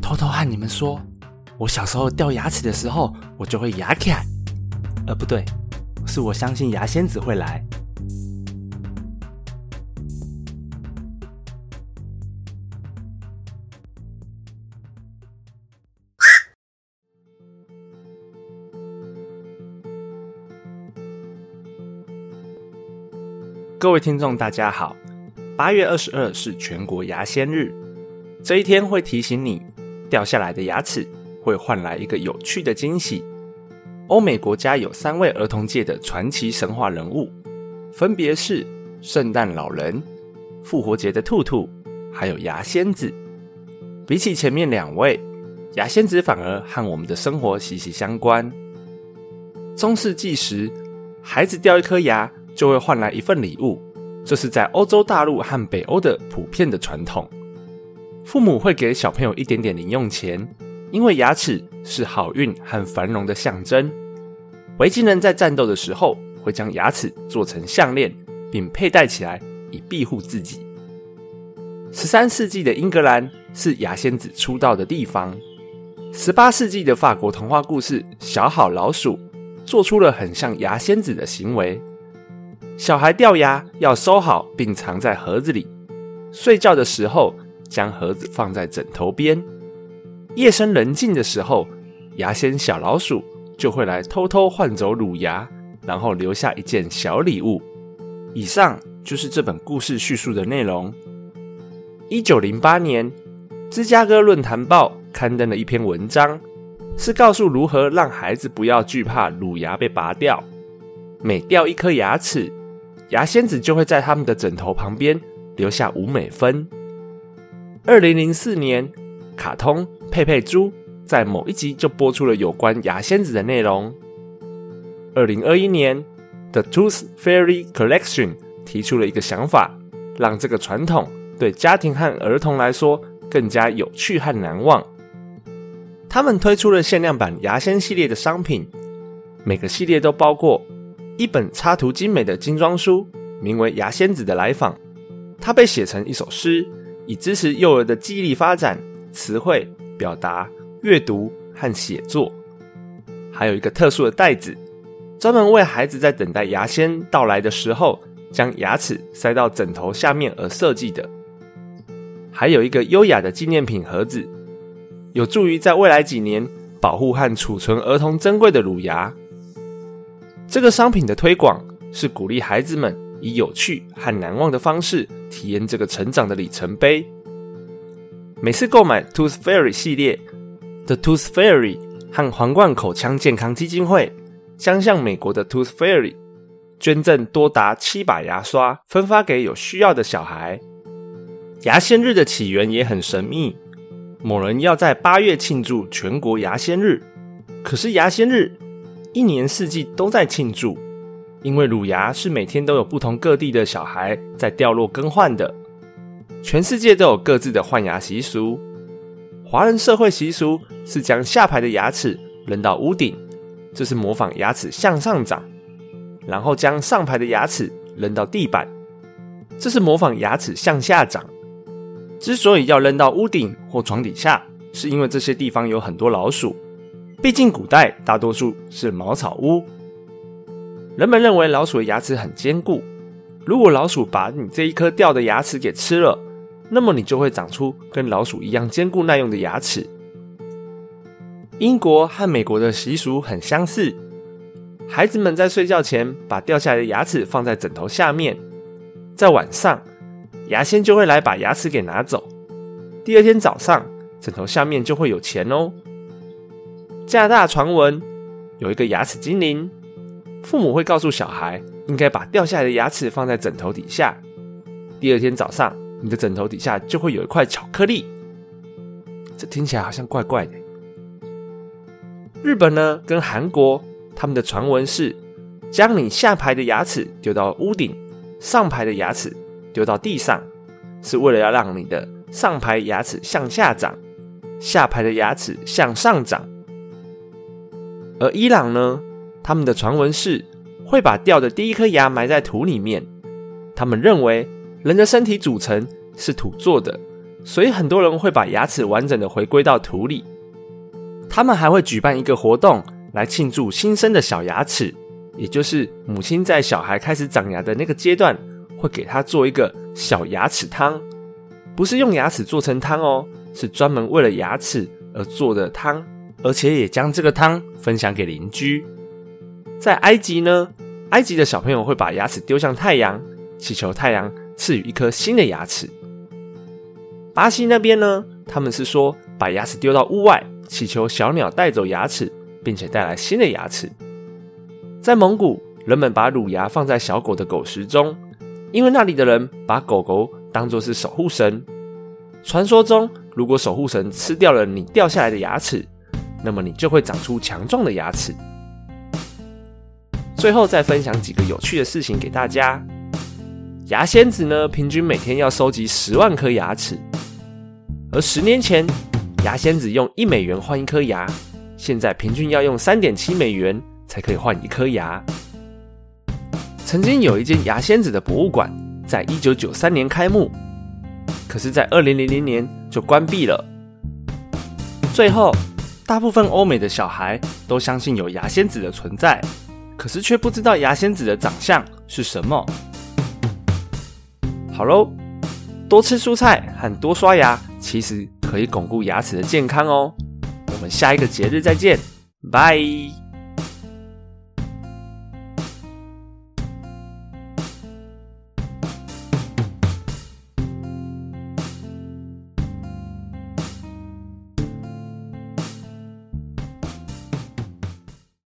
偷偷和你们说，我小时候掉牙齿的时候，我就会牙卡。呃，不对，是我相信牙仙子会来。各位听众，大家好。八月二十二是全国牙仙日，这一天会提醒你，掉下来的牙齿会换来一个有趣的惊喜。欧美国家有三位儿童界的传奇神话人物，分别是圣诞老人、复活节的兔兔，还有牙仙子。比起前面两位，牙仙子反而和我们的生活息息相关。中世纪时，孩子掉一颗牙。就会换来一份礼物，这是在欧洲大陆和北欧的普遍的传统。父母会给小朋友一点点零用钱，因为牙齿是好运和繁荣的象征。维京人在战斗的时候会将牙齿做成项链，并佩戴起来以庇护自己。十三世纪的英格兰是牙仙子出道的地方。十八世纪的法国童话故事《小好老鼠》做出了很像牙仙子的行为。小孩掉牙要收好并藏在盒子里，睡觉的时候将盒子放在枕头边。夜深人静的时候，牙仙小老鼠就会来偷偷换走乳牙，然后留下一件小礼物。以上就是这本故事叙述的内容。一九零八年，芝加哥论坛报刊登了一篇文章，是告诉如何让孩子不要惧怕乳牙被拔掉。每掉一颗牙齿。牙仙子就会在他们的枕头旁边留下五美分。二零零四年，卡通佩佩猪在某一集就播出了有关牙仙子的内容。二零二一年，The Tooth Fairy Collection 提出了一个想法，让这个传统对家庭和儿童来说更加有趣和难忘。他们推出了限量版牙仙系列的商品，每个系列都包括。一本插图精美的精装书，名为《牙仙子的来访》，它被写成一首诗，以支持幼儿的记忆力发展、词汇表达、阅读和写作。还有一个特殊的袋子，专门为孩子在等待牙仙到来的时候，将牙齿塞到枕头下面而设计的。还有一个优雅的纪念品盒子，有助于在未来几年保护和储存儿童珍贵的乳牙。这个商品的推广是鼓励孩子们以有趣和难忘的方式体验这个成长的里程碑。每次购买 Tooth Fairy 系列的 Tooth Fairy 和皇冠口腔健康基金会将向美国的 Tooth Fairy 捐赠多达七把牙刷，分发给有需要的小孩。牙仙日的起源也很神秘，某人要在八月庆祝全国牙仙日，可是牙仙日。一年四季都在庆祝，因为乳牙是每天都有不同各地的小孩在掉落更换的。全世界都有各自的换牙习俗。华人社会习俗是将下排的牙齿扔到屋顶，这是模仿牙齿向上长；然后将上排的牙齿扔到地板，这是模仿牙齿向下长。之所以要扔到屋顶或床底下，是因为这些地方有很多老鼠。毕竟古代大多数是茅草屋，人们认为老鼠的牙齿很坚固。如果老鼠把你这一颗掉的牙齿给吃了，那么你就会长出跟老鼠一样坚固耐用的牙齿。英国和美国的习俗很相似，孩子们在睡觉前把掉下来的牙齿放在枕头下面，在晚上牙仙就会来把牙齿给拿走。第二天早上，枕头下面就会有钱哦。加拿大传闻有一个牙齿精灵，父母会告诉小孩应该把掉下来的牙齿放在枕头底下。第二天早上，你的枕头底下就会有一块巧克力。这听起来好像怪怪的。日本呢，跟韩国，他们的传闻是将你下排的牙齿丢到屋顶，上排的牙齿丢到地上，是为了要让你的上排牙齿向下长，下排的牙齿向上长。而伊朗呢，他们的传闻是会把掉的第一颗牙埋在土里面。他们认为人的身体组成是土做的，所以很多人会把牙齿完整的回归到土里。他们还会举办一个活动来庆祝新生的小牙齿，也就是母亲在小孩开始长牙的那个阶段，会给他做一个小牙齿汤，不是用牙齿做成汤哦，是专门为了牙齿而做的汤，而且也将这个汤分享给邻居。在埃及呢，埃及的小朋友会把牙齿丢向太阳，祈求太阳赐予一颗新的牙齿。巴西那边呢，他们是说把牙齿丢到屋外，祈求小鸟带走牙齿，并且带来新的牙齿。在蒙古，人们把乳牙放在小狗的狗食中，因为那里的人把狗狗当作是守护神。传说中，如果守护神吃掉了你掉下来的牙齿，那么你就会长出强壮的牙齿。最后再分享几个有趣的事情给大家。牙仙子呢，平均每天要收集十万颗牙齿，而十年前，牙仙子用一美元换一颗牙，现在平均要用三点七美元才可以换一颗牙。曾经有一间牙仙子的博物馆，在一九九三年开幕，可是，在二零零零年就关闭了。最后，大部分欧美的小孩都相信有牙仙子的存在。可是却不知道牙仙子的长相是什么。好喽，多吃蔬菜和多刷牙，其实可以巩固牙齿的健康哦。我们下一个节日再见，拜。